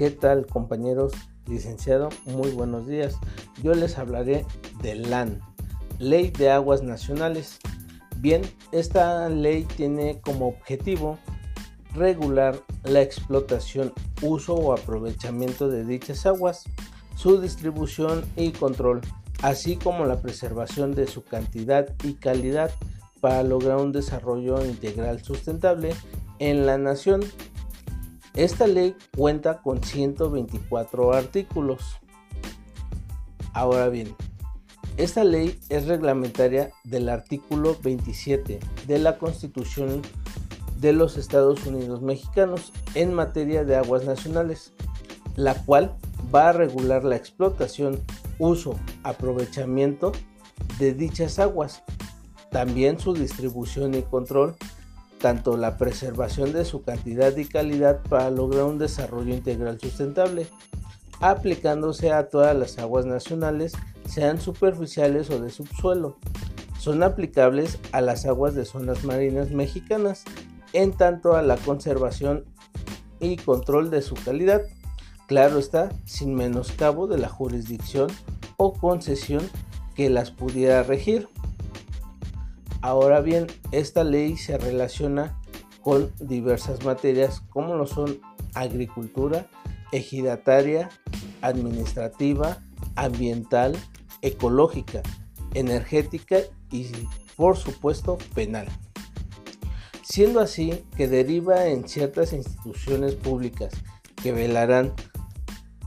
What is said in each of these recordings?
¿Qué tal compañeros? Licenciado, muy buenos días. Yo les hablaré de LAN, Ley de Aguas Nacionales. Bien, esta ley tiene como objetivo regular la explotación, uso o aprovechamiento de dichas aguas, su distribución y control, así como la preservación de su cantidad y calidad para lograr un desarrollo integral sustentable en la nación. Esta ley cuenta con 124 artículos. Ahora bien, esta ley es reglamentaria del artículo 27 de la Constitución de los Estados Unidos mexicanos en materia de aguas nacionales, la cual va a regular la explotación, uso, aprovechamiento de dichas aguas, también su distribución y control, tanto la preservación de su cantidad y calidad para lograr un desarrollo integral sustentable, aplicándose a todas las aguas nacionales, sean superficiales o de subsuelo. Son aplicables a las aguas de zonas marinas mexicanas, en tanto a la conservación y control de su calidad. Claro está, sin menoscabo de la jurisdicción o concesión que las pudiera regir. Ahora bien, esta ley se relaciona con diversas materias como lo son agricultura, ejidataria, administrativa, ambiental, ecológica, energética y por supuesto penal. Siendo así que deriva en ciertas instituciones públicas que velarán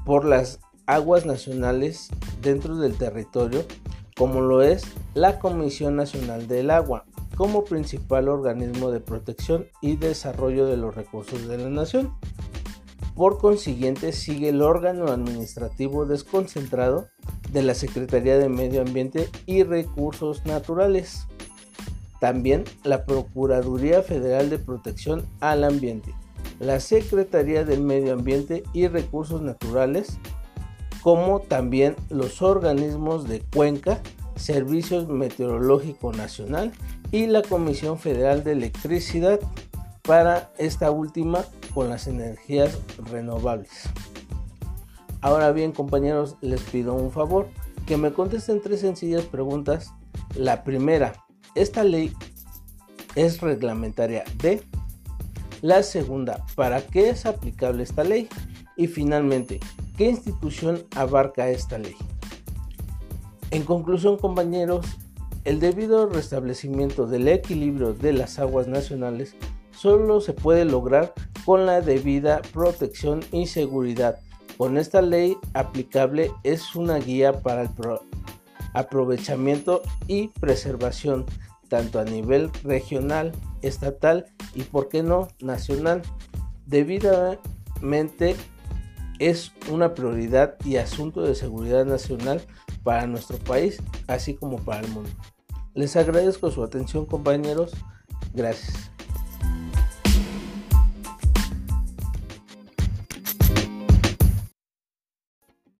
por las aguas nacionales dentro del territorio, como lo es la Comisión Nacional del Agua, como principal organismo de protección y desarrollo de los recursos de la nación. Por consiguiente, sigue el órgano administrativo desconcentrado de la Secretaría de Medio Ambiente y Recursos Naturales. También la Procuraduría Federal de Protección al Ambiente, la Secretaría del Medio Ambiente y Recursos Naturales, como también los organismos de Cuenca, Servicios Meteorológico Nacional y la Comisión Federal de Electricidad para esta última con las energías renovables. Ahora bien compañeros, les pido un favor, que me contesten tres sencillas preguntas. La primera, esta ley es reglamentaria de la segunda, ¿para qué es aplicable esta ley? Y finalmente, ¿qué institución abarca esta ley? En conclusión, compañeros, el debido restablecimiento del equilibrio de las aguas nacionales solo se puede lograr con la debida protección y seguridad. Con esta ley aplicable es una guía para el aprovechamiento y preservación tanto a nivel regional, estatal y por qué no nacional. Debidamente es una prioridad y asunto de seguridad nacional para nuestro país, así como para el mundo. Les agradezco su atención compañeros. Gracias.